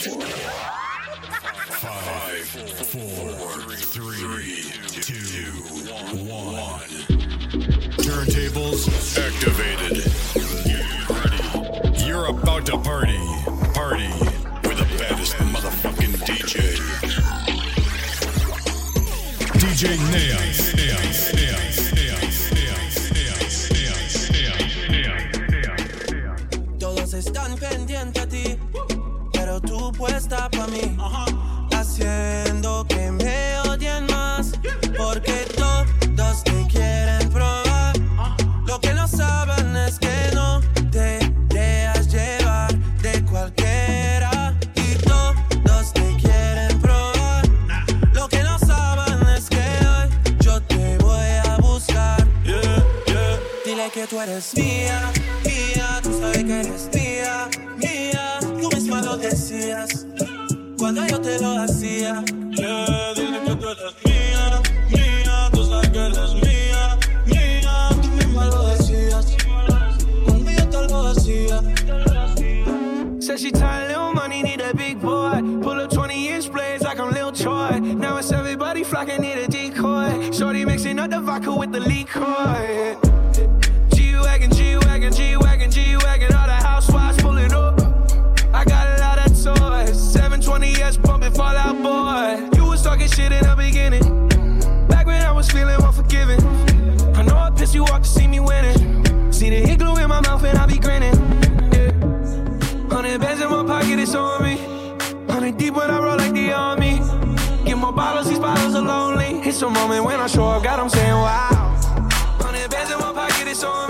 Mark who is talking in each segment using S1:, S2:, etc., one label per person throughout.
S1: Five, four, three, two, one. Turntables activated. You're about to party. Party with the baddest motherfucking DJ. DJ Neon. Neon. Neon.
S2: Puesta pa' mí. Haciendo que me odien más, porque todos te quieren probar. Lo que no saben es que no te dejas llevar de cualquiera. Y todos te quieren probar. Lo que no saben es que hoy yo te voy a buscar. Dile que tú eres mía, mía, tú sabes que eres mía. Cuando yo te lo hacía. Yeah, dile que tú eres mía, mía, tú sabes que eres mía, mía. Tú misma lo decías cuando yo te lo hacía.
S3: Said she tired, little money, need a big boy. Pull up 20 inch blades like I'm Lil Troy. Now it's everybody flocking, need a decoy. Shorty mixing up the vodka with the liquor. A moment when I show up, God, I'm saying wow. Hundred bands in my pocket, it's on me.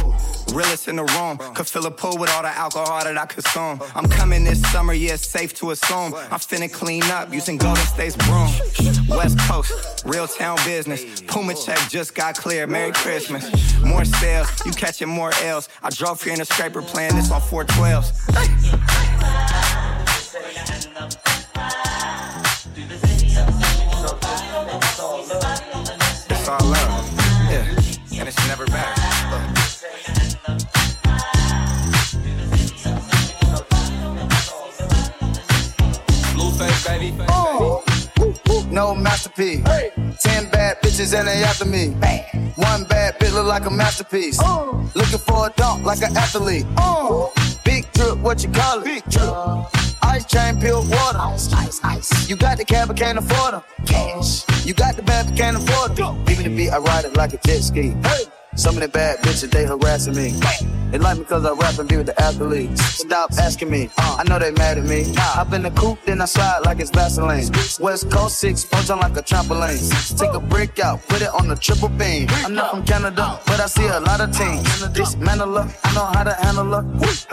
S4: Realest in the room, could fill a pool with all the alcohol that I consume. I'm coming this summer, yeah, it's safe to assume. I'm finna clean up using Golden State's broom. West Coast, real town business. Puma check just got cleared. Merry Christmas. More sales, you catching more L's. I drove here in a scraper playing this on 412s.
S5: No masterpiece. Ten bad bitches and they after me. One bad bitch look like a masterpiece. Oh. Looking for a dunk like an athlete. Oh. Big drip, what you call it? Big drip. Uh, ice chain, pure water. Ice, ice, ice. You got the cab, but can't afford them. Cash. You got the bad, but can't afford them. Even the beat, I ride it like a jet ski. Hey. Some of the bad bitches, they harassing me. They like me cause I rap and be with the athletes. Stop asking me, I know they mad at me. Hop in the coupe, then I slide like it's Vaseline. West Coast 6, punch on like a trampoline. Take a brick out, put it on the triple beam. I'm not from Canada, but I see a lot of teams. Dismantle her, I know how to handle her.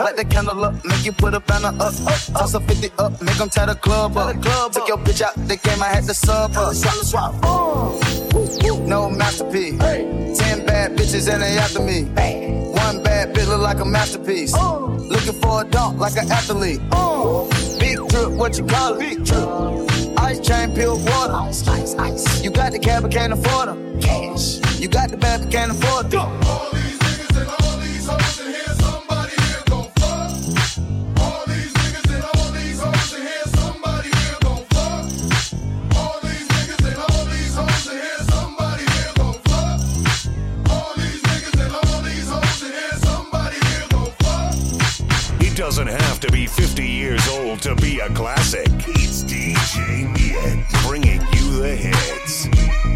S5: Light the candle up, make you put a banner up. Toss a 50 up, make them tie the club up. Took your bitch out the game, I had to sub her. No masterpiece. Ten bad bitches and they after me. One bad bitch look like a masterpiece. Oh. Looking for a dunk like an athlete. Oh. Big drip, what you call it? Big drip. Ice chain, pure water. Ice, ice, ice. You got the cab, but can't afford them. Cash. You got the bad, but can't afford them.
S1: All these niggas and all these hoes in here, doesn't have to be 50 years old to be a classic. It's DJ Niet bringing you the hits.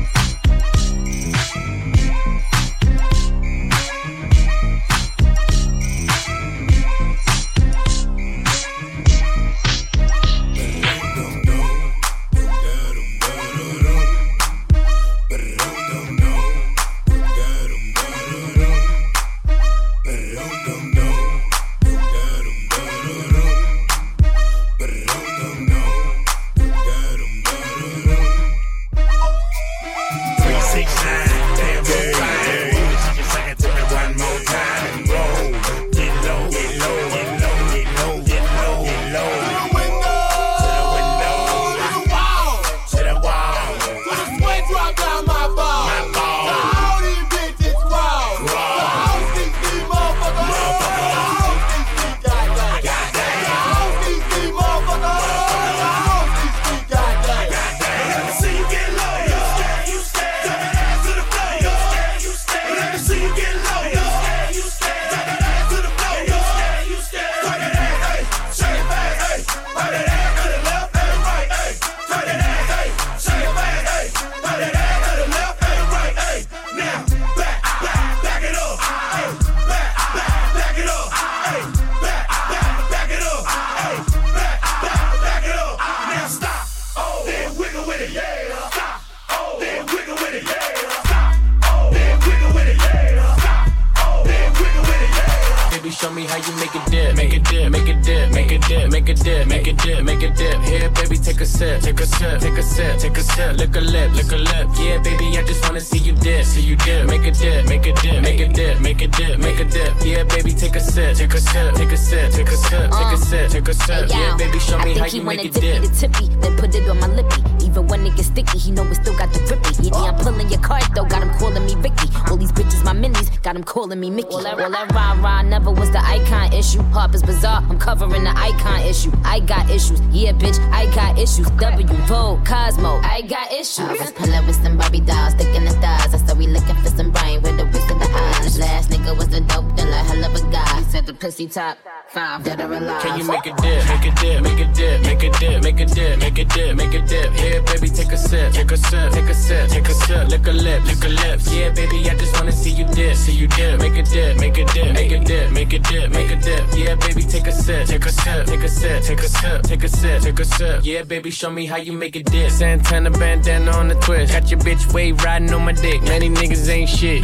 S6: Show me how you make a dip, make a dip, make a dip, make a dip, make a dip, make a dip, make a dip. Here, baby, take a sip, take a sip, take a sip, take a sip. Lick a lip, lick a lip. Yeah, baby, I just wanna see you dip, see you dip. Make a dip, make a dip, make a dip, make a dip, make a dip. Yeah, baby, take a sip, take a sip, take a sip, take a sip, take a sip, take a sip. Yeah, baby, show me how you make a
S7: dip tippy, then put it on my lippy. Even when it gets sticky, he know it still got the grippy. Yeah, yeah, I'm pulling your card though, got him calling me Ricky. All these bitches, my minis, got him calling me Mickey. All that, all that rah rah never was the icon issue. Harper's Bazaar, I'm covering the icon issue. I got issues, yeah, bitch, I got issues. W, Vogue, Cosmo, I got issues. I was pulling with some Barbie dolls, sticking the stars. I said we looking for some brain with the whisk of the eyes. Last nigga was a dope dealer, hell of a guy. He said the pussy top five, dead or alive.
S6: Can you make a dip, make a dip, make a dip, make a dip, make a dip, make a dip, make a dip? Here, baby, take a sip, take a sip, take a sip, take a sip, lick a lip, lick a lips. Yeah, baby, I just wanna see you dip, see you dip, make a dip, make a dip, make a dip, make a dip, make a dip. Yeah, baby, take a sip, take a sip, take a sip, take a sip, take a sip, take a sip. Yeah, baby, show me how you make a dip. Santana bandana on the twist, got your bitch wave riding on my dick. Many niggas ain't shit.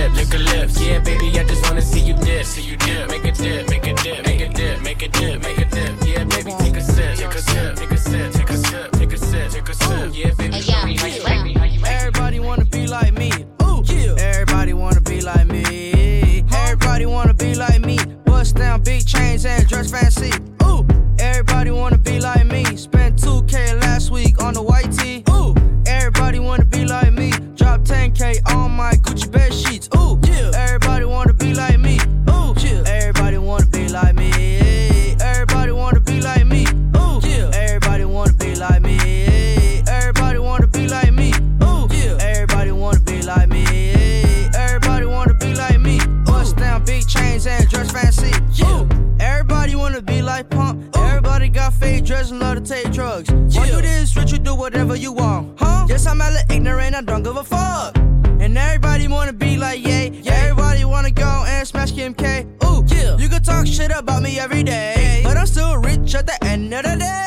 S6: lick a lips. Yeah, baby, I just wanna see you dip, see you dip. Make a dip, make a dip, make a dip, make a dip, make a dip. Yeah, baby, take a sip, take a sip, take a sip, take a sip, take a sip, take a sip. Yeah, baby, show me
S7: yeah.
S6: how you make me, how you make me.
S8: Everybody wanna be like me. Ooh, yeah. Everybody wanna be like me. Everybody wanna be like me. Bust down big chains and dress fancy. Ooh, everybody wanna be like 10K on my Gucci bed sheets. Ooh, yeah. Everybody wanna be like me. Ooh, yeah. Everybody wanna be like me. Everybody wanna be like me. Ooh, yeah. Everybody wanna be like me. Everybody wanna be like me. Ooh, yeah. Everybody wanna be like me. Everybody wanna be like me. Bust down big chains and dress fancy. Ooh. Everybody wanna be like Pump. Everybody got fake dreads and love to take drugs. When you this rich, you do whatever you want. At the end of the day.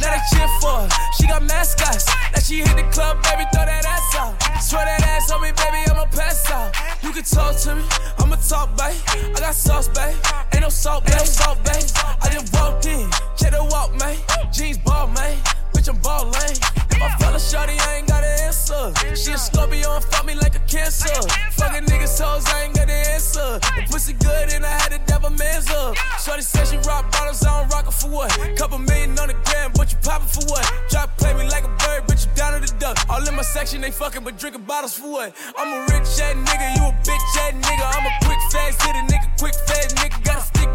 S2: Now they cheer for her. She got mascots. Now she hit the club, baby, throw that ass out. Swear that ass on me, baby, I'ma pass out. You can talk to me, I'ma talk, babe. I got sauce, babe. Ain't no salt, babe. Ain't no salt, babe. I just walked in, check the walk, man. Jeans ball, man. Bitch, I'm ballin'. If I fell a shorty, I ain't got an answer. She a Scorpio and fuck me like a cancer. Fucking niggas hoes, I ain't got an answer. The pussy good and I had to devil man's up. Shorty said she rock bottles, I don't rock her for what? Couple million on the gram, but you poppin' for what? Drop play me like a bird, bitch, you down to the duck. All in my section, they fucking, but drinking bottles for what? I'm a rich ass nigga, you a bitch ass nigga. I'm a quick fast hitter, nigga, quick fast nigga. Got a stick,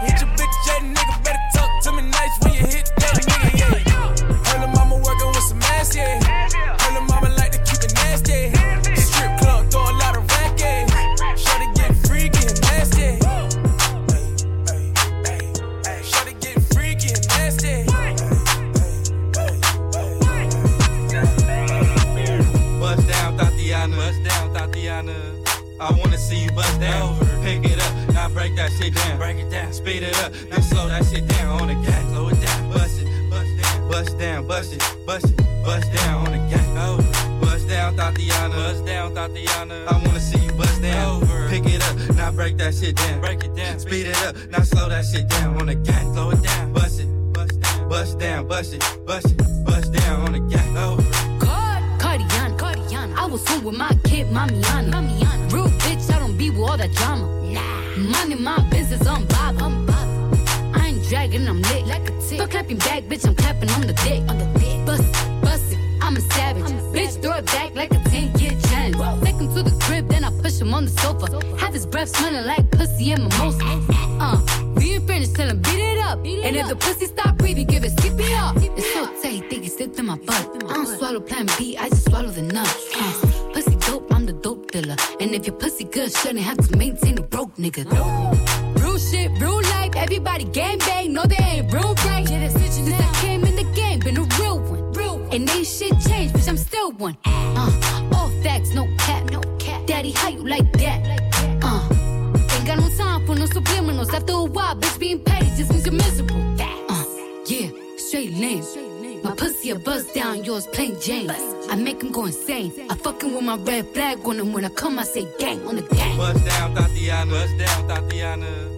S2: hit your bitch ass. Her little mama like to keep it nasty. Strip club, throw a lot of racket. Shorty get freaky and nasty. Shorty get freaky and nasty.
S9: Bust down, Tatiana. Bust down, Tatiana. I wanna see you bust down. Pick it up, now break that shit down. Break it down, speed it up, then slow that shit down on the gas. Slow it down, bust it, bust down, bust down, bust it, bust it, bust down on the gang. Over. Bust down, Tatiana. Bust down, Tatiana. I wanna see you bust down. Over. Pick it up, now break that shit down. Break it down. Speed it up, now slow that shit down on the gang. Slow it down. Bust it, bust down, bust down, bust it, bust it, bust down on the gang. Over.
S10: Cardiana, Cardiana. I was home with my kid, Mamiana. Mamiana. Real bitch, I don't be with all that drama. Nah. Money, my business, I'm bob. I'm bob. I ain't dragging, I'm lit. Like a tick. But clapping back, bitch, I'm clapping on the dick. On the dick. Bust it, bust it, I'm a savage. bitch, throw it back like a 10 year challenge. Take him to the crib, then I push him on the sofa. Have his breath smelling like pussy and mimosa. Uh, we ain't finished, tell him beat it up. and if the pussy stop breathing, give it CPR. It's so tight, think he slipped in my butt. I don't swallow plan B, I just swallow the nuts. Uh, pussy dope, I'm the dope dealer. And if your pussy good, shouldn't have to maintain a broke nigga. Real shit, real life, everybody gang bang, no they ain't real right. Yeah, that's Since And ain't shit changed, bitch, I'm still one. Uh, all facts, no cap, no cap. Daddy, how you like that? Uh, ain't got no time for no subliminals. After a while, bitch, being petty just means you're miserable. Uh, yeah, straight lane. My pussy a buzz down, yours plain Jane. I make him go insane. I fucking with my red flag on him when I come, I say gang on the gang.
S9: Bust down, Tatiana. Bust down, Tatiana.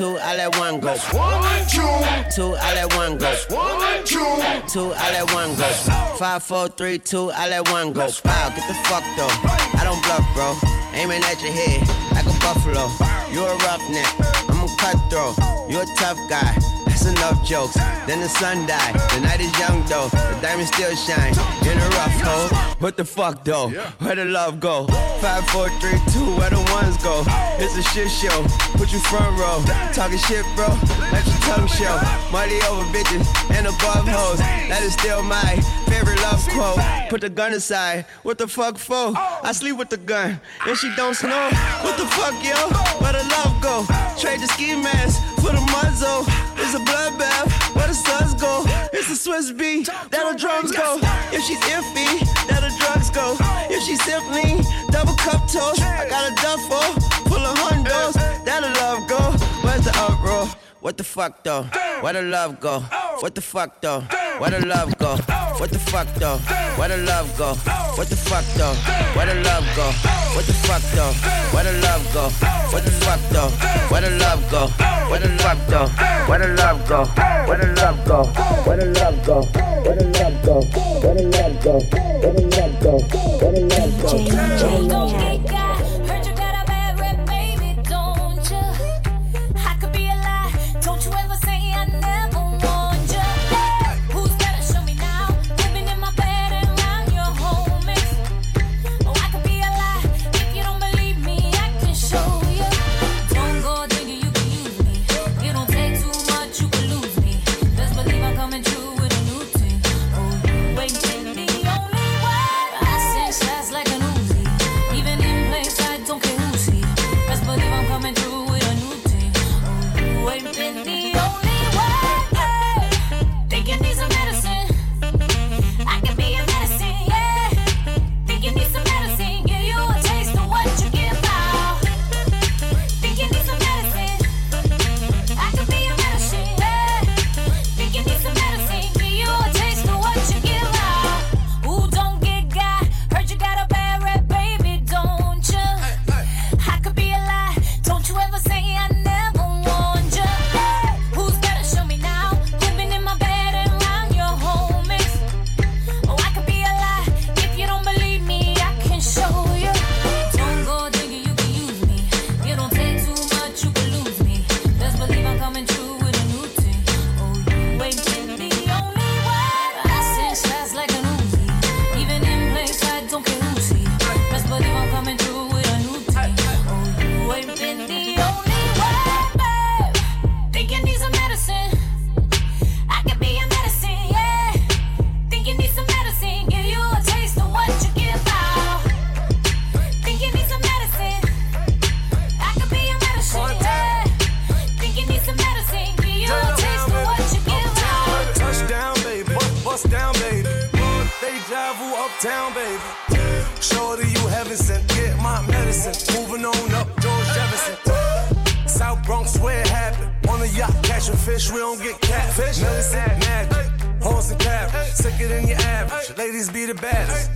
S1: Two,
S11: I let one go.
S1: One, two.
S11: Two, I let one go.
S1: one, two.
S11: Two, I let one go. Five, four, three, two, I let one go. Wow, get the fuck though. I don't bluff, bro. Aiming at your head like a buffalo. You a roughneck, I'm a cutthroat. You a tough guy. That's enough jokes. Then the sun died. The night is young though. The diamonds still shine. In a rough hole. What the fuck though? Where the love go? Five, four, three, two. Where the ones go? It's a shit show. Put you front row. Talking shit, bro. Let your tongue show. Money over bitches and above hoes. That is still my favorite love quote. Put the gun aside. What the fuck for? I sleep with the gun. And she don't snow. What the fuck, yo? Where the love go? Trade the ski mask for the muzzle. It's a bloodbath. Where the suns go? It's a Swizz beat. That the drums go. If she's iffy, that the drugs go. If she's simply double cup toast, I got a duffel full of hundos. What the fuck though? Where the love go? What the fuck though? Where the love go? What the fuck though? Where the love go? What the fuck though? Where the love go? What the fuck though? Where the love go? What the fuck though? Where the love go? Where the fuck though? Where the love go? Where the love go? Where the love go? Where the love go? Where the love go? Where the love go? Where the love go?
S12: Sicker than your average. Ladies be the baddest.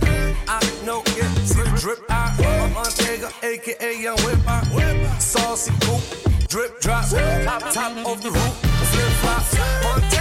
S12: I know it, see the drip. I'm Montega, aka Young Whip. I saucy coupe, drip drop. Top, top of the roof, flip flops.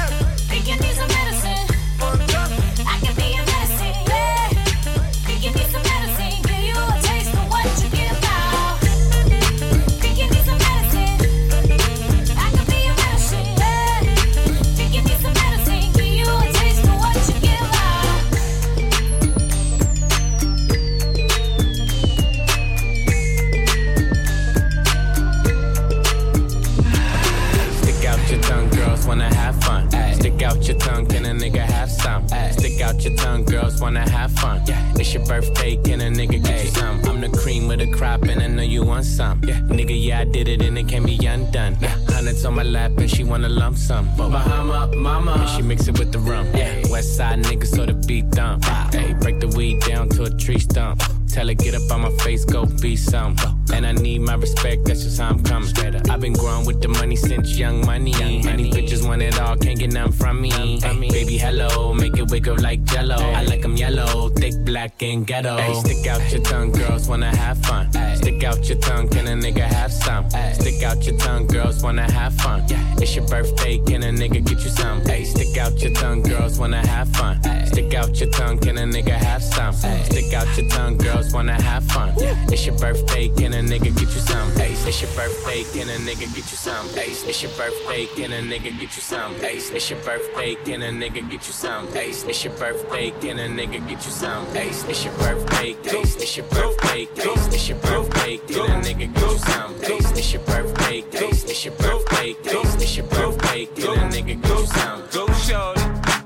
S6: Wanna have fun. It's your birthday, can a nigga get you some? I'm the cream with the crop, and I know you want some. Yeah. Nigga, yeah, I did it, and it can't be undone. Hundreds on my lap, and she wanna lump some. But Bahama, mama, and she mix it with the rum. Yeah. West side niggas, so the beat dump. Hey, break the weed down to a tree stump. Tell her, get up on my face, go be some. And I need my respect, that's just how I'm coming. I've been growing with the money since young money. Many bitches want it all, can't get none from me. Hey, baby, hello, make it wiggle like jello. I like them yellow, thick, black, and ghetto. Hey, stick out your tongue, girls wanna have fun. Stick out your tongue, can a nigga have some? Stick out your tongue, girls wanna have fun. It's your birthday, can a nigga get you some? Hey, stick out your tongue, girls wanna have fun. Stick out your tongue, can a nigga have some? Stick out your tongue, girls wanna have fun. It's your birthday, can a nigga get you some? Hey, it's your birthday, can a nigga get you some? Hey, it's your birthday, can a nigga get you some? Hey, it's your birthday, can a nigga get you some? Hey, it's your birthday, can a nigga get you some? Hey, it's your birthday, hey, it's your birthday, hey, it's your birthday, can a nigga get you some? Hey, it's your birthday, hey, it's your birthday, hey, it's your birthday, can a nigga get you some?
S13: Go shorty,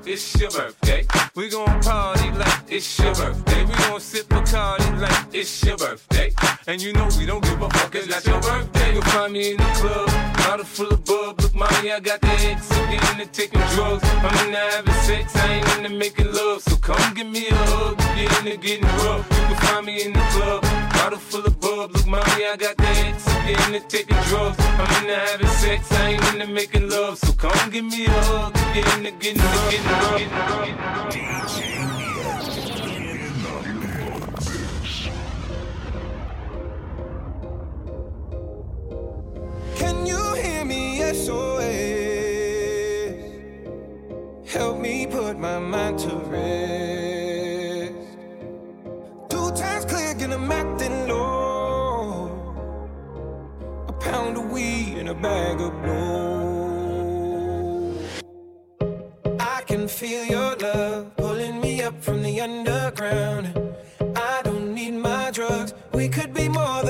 S13: it's your birthday. We gon' party like it's your birthday. We gon' sip Bacardi like it's your birthday. And you know we don't give a fuck, it's not your birthday. You'll find me in the club, bottle full of bub. Look, mommy, I got the X, I'm getting taking drugs. I'm into having sex, I ain't into making love. So come give me a hug, get into getting rough. You can find me in the club, bottle full of bub. Look, mommy, I got the X, Getting into taking drugs. I'm into having sex, I ain't into making love. So come give me a hug, get into getting rough. Getting rough, getting rough.
S3: Can you hear me? SOS. Help me put my mind to rest. Two times clear, get I'm acting low. A bag of blow. I can feel your love pulling me up from the underground. I don't need my drugs. We could be more than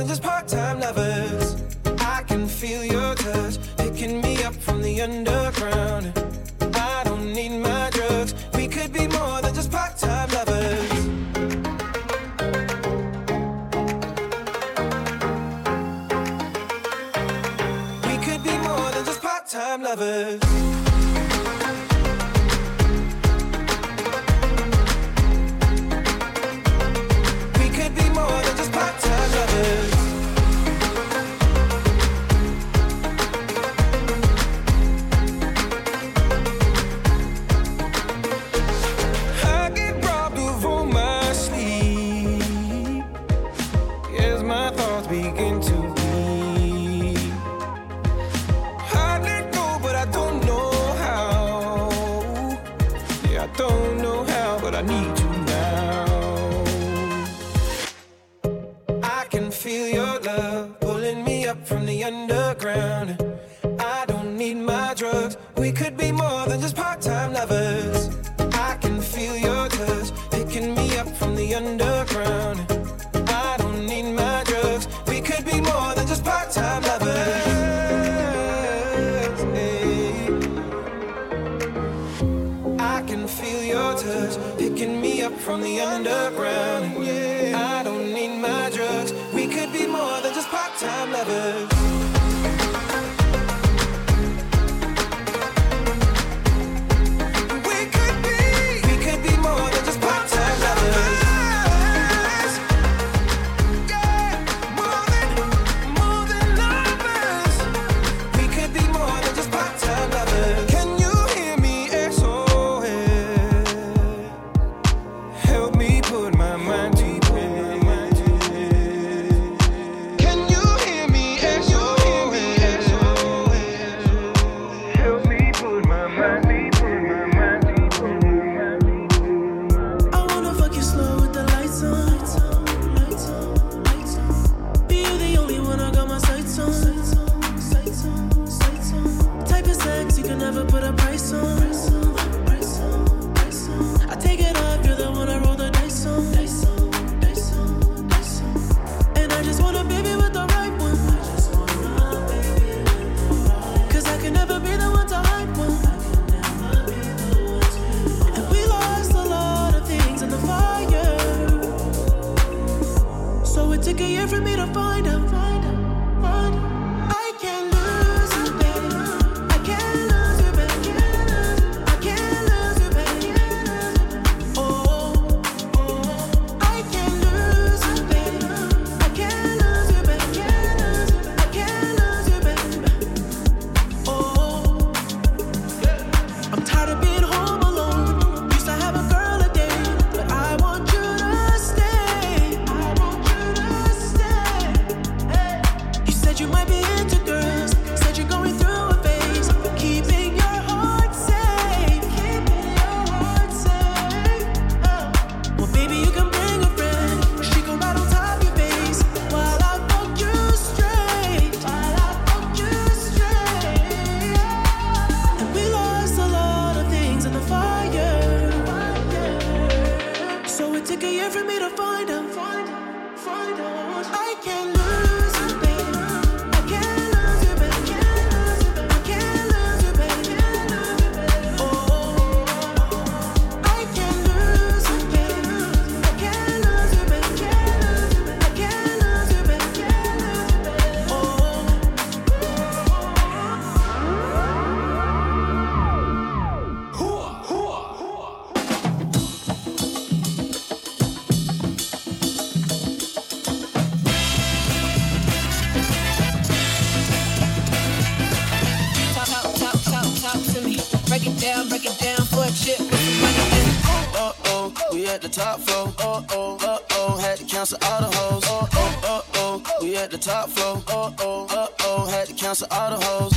S14: at the top floor. Uh oh, uh oh, had to cancel all the hoes. Uh oh, uh oh, we at the top floor. Uh oh, uh oh, had to cancel all the hoes.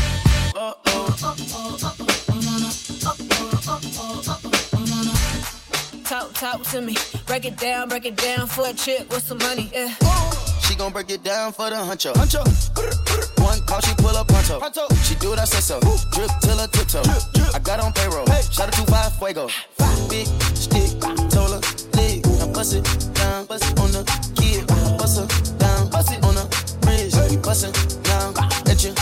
S14: Uh
S15: Talk, talk to me. Break it down, break it down for a chip with some money. Yeah.
S14: She gon' break it down for the huncho. Huncho. One call, she pull up pronto. She do what I say so. Drip till her tiptoe. I got on payroll. Shout out to five fuego. Five. Big stick, told her leg. Now bust it down, bust it on the kid. Bust her down, bust it on the bridge. We bustin' down at your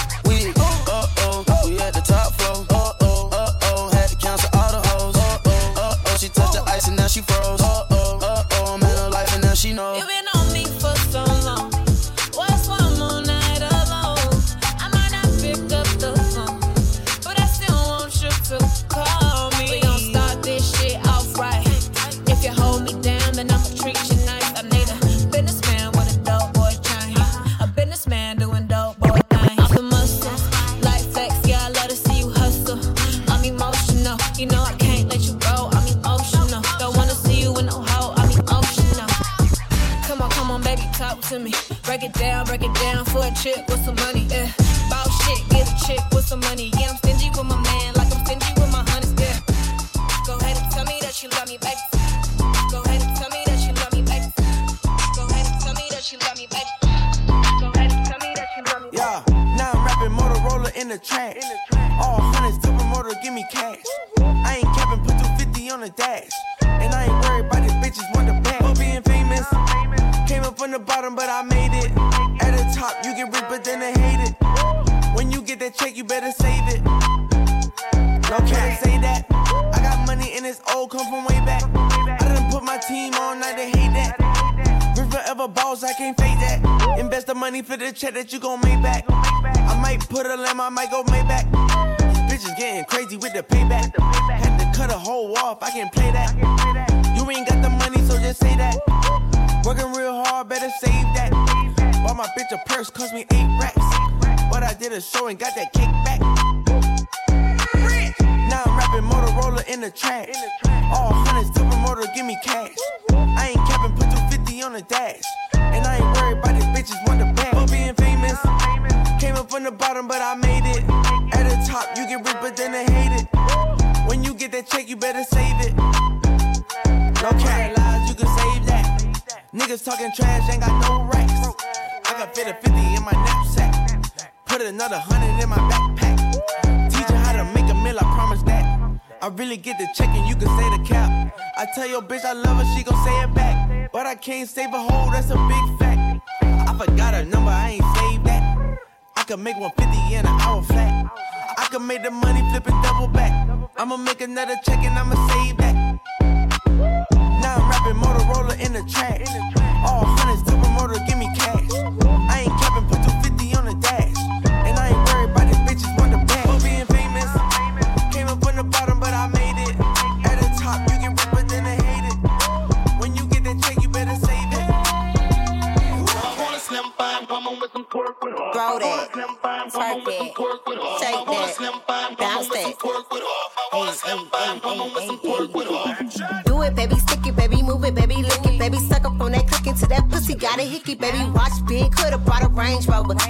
S14: the
S15: you gon'
S16: make back. I might put a lamb, I might go Maybach. Bitches getting crazy with the payback. Had to cut a hole off, I can play that. You ain't got the money, so just say that. Working real hard, better save that. Bought my bitch a purse, cost me eight racks. But I did a show and got that kick back. Now I'm rapping Motorola in the trash. All hundreds to promoter, give me cash. I ain't capping, put 250 on the dash. And I ain't worried about these bitches want the bag. For being famous, came up from the bottom, but I made it. At the top, you get rich, but then they hate it. When you get that check, you better save it. No cat lies, you can save that. Niggas talking trash, ain't got no racks. I can fit a 50 in my knapsack. Put another hundred in my backpack. Teach you how to make a meal, I promise that. I really get the check and you can say the cap. I tell your bitch I love her, she gon' say it back. But I can't save a hoe, that's a big fact. I forgot her number, I ain't saved that. I could make 150 in an hour flat. I could make the money flipping double back. I'ma make another check and I'ma save that. Now I'm rapping Motorola in the trash. All hundreds to promoter, give me cash.
S17: Range Rover.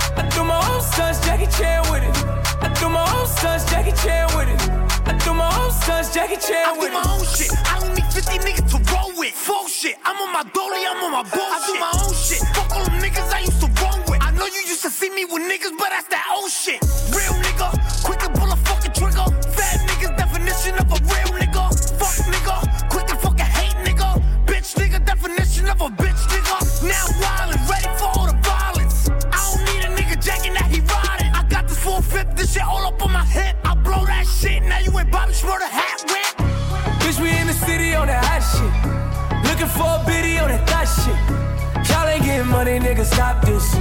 S2: I do my own stunts, Jackie Chan with it. I do my own stunts, Jackie Chan with it. I do my own stunts, Jackie Chan with it.
S18: I do my own shit. I don't need 50 niggas to roll with. Full shit. I'm on my dolly, I'm on my bullshit. I do my own shit. Fuck all them niggas I used to roll with. I know you used to see me with niggas, but that's that old shit. Real nigga, you ain't Bobby hat whip.
S2: Bitch, we in the city on that hot shit. Looking for a biddy on that thot shit. Y'all ain't getting money, nigga, stop this.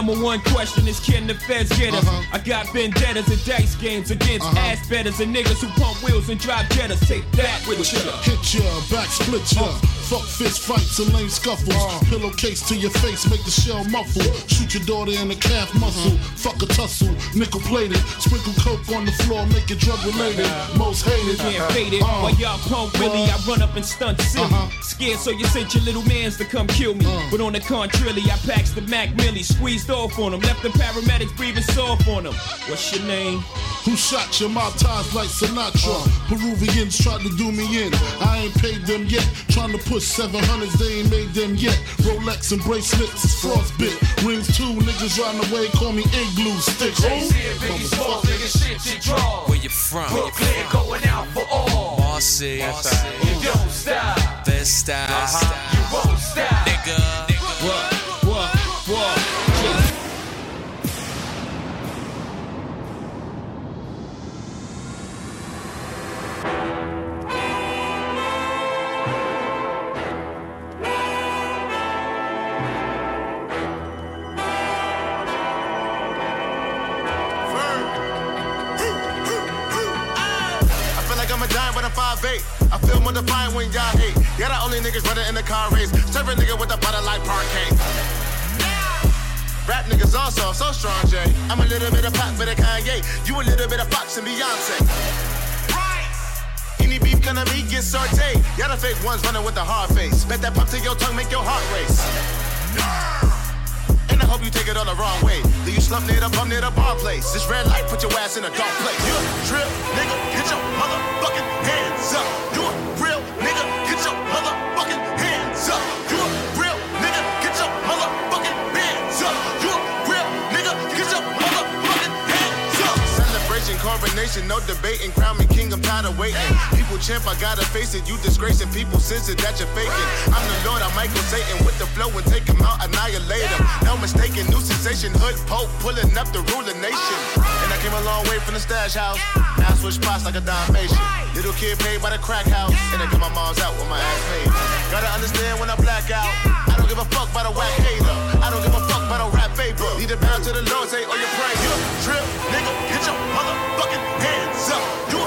S19: Number one question is can the feds get us? Uh-huh. I got vendettas and dice games against uh-huh. ass betters and niggas who pump wheels and drive jettas. Take that with ya.
S20: Hit ya, back split ya. Fuck fist fights and lame scuffles. Uh. Pillowcase to your face, make the shell muffle. Shoot your daughter in the calf muscle. Mm-hmm. Fuck a tussle, nickel plated. Sprinkle coke on the floor, make it drug related. Most hated.
S19: Can't uh-huh. fade it. Uh-huh.
S20: Uh,
S19: While y'all pump Willie, I run up and stunt silly. Uh-huh. Scared, so you sent your little mans to come kill me. Uh. But on the contrary, I packs the Mac Millie, squeezed off on them, left the paramedics breathing soft on them. What's your name?
S20: Who shot your mouth ties like Sinatra? Uh. Peruvians tried to do me in. I ain't paid them yet. Trying to push 700s, they ain't made them yet. Rolex and bracelets is frostbit. Rings too, niggas riding away, call me igloo stick. Who?
S21: Where you from?
S2: Brooklyn going out for all.
S21: Bossy.
S2: You don't stop.
S21: Best style. Uh-huh.
S2: You won't stop.
S22: When y'all hate. Yeah, the only niggas running in the car race. Serve a nigga with a butter like parquet. Rap niggas also so strong, Jay. I'm a little bit of pop, bit of Kanye. You a little bit of Fox and Beyonce. Any beef gonna be get sauteed. Y'all the fake ones running with the hard face. Bet that pop to your tongue make your heart race. And I hope you take it all the wrong way. Do you slump near the bum near the bar place? This red light put your ass in a dark place. You a real nigga, get your motherfucking hands up. You a Coronation, no debating. Crown me king, I'm tired of waiting. People champ, I gotta face it. You disgracing people, sense it that you're faking. I'm the Lord, I'm Michael Satan with the flow and take him out, annihilate him. No mistaken, new sensation, hood pope, pulling up the ruler nation. And I came a long way from the stash house. Now I switch spots like a Dalmatian. Little kid paid by the crack house, and I got my mom's out with my ass paid. Gotta understand when I black out. I don't give a fuck about a whack hater. I don't give a fuck about a rap vapor. Need a bow to the Lord, say, oh, you pray. You trip, nigga, get your motherfucking hands up. You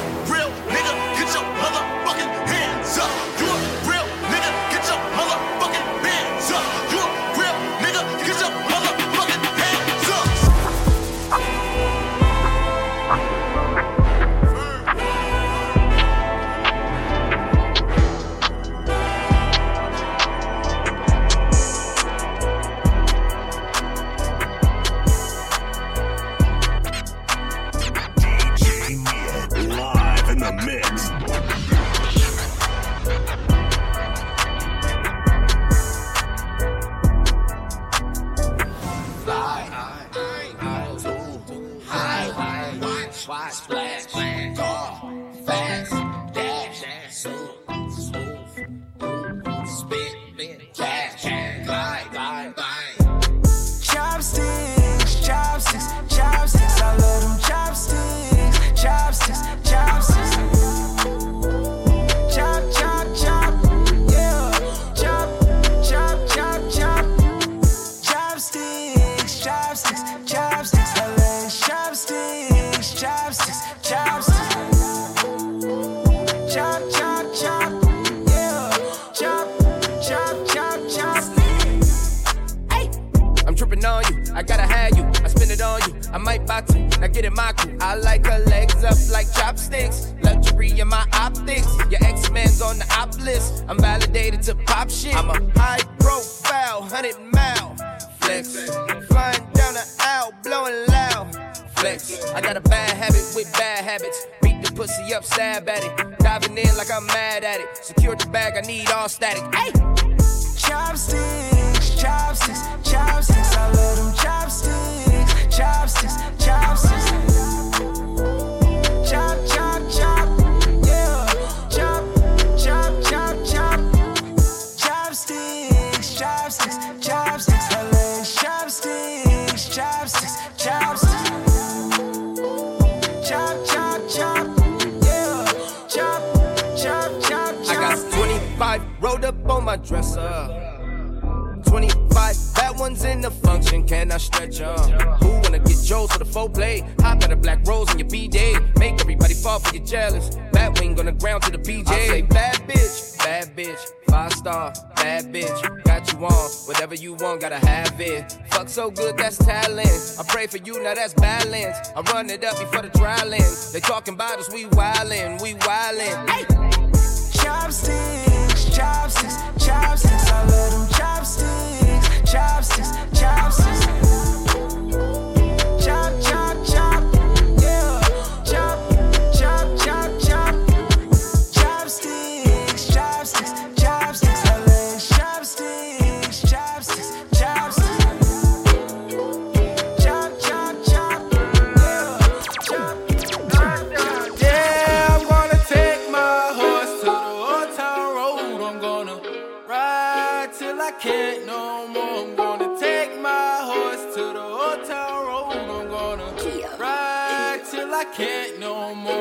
S2: Chopsticks,
S23: my dresser. 25 bad ones in the function, can I stretch 'em? Who wanna get Joe's for the full play? Hop at a black rose in your B-Day. Make everybody fall for your jealous. Bad wing on the ground to the PJ. I say bad bitch, bad bitch. Five star, bad bitch. Got you on, whatever you want, gotta have it. Fuck so good, that's talent. I pray for you, now that's balance. I run it up before the trialing. They talking about us, we wildin', we wildin'. Hey!
S24: Chopsticks, chopsticks, chopsticks. I love them chopsticks, chopsticks, chopsticks.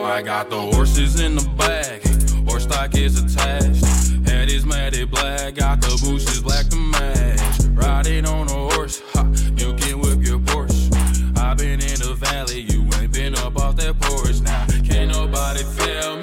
S24: I
S13: got the horses in the back, horse stock is attached. Head is matted black, got the bushes black to match. Riding on a horse, ha, you can whip your Porsche. I've been in the valley, you ain't been up off that porch. Now, can't nobody tell me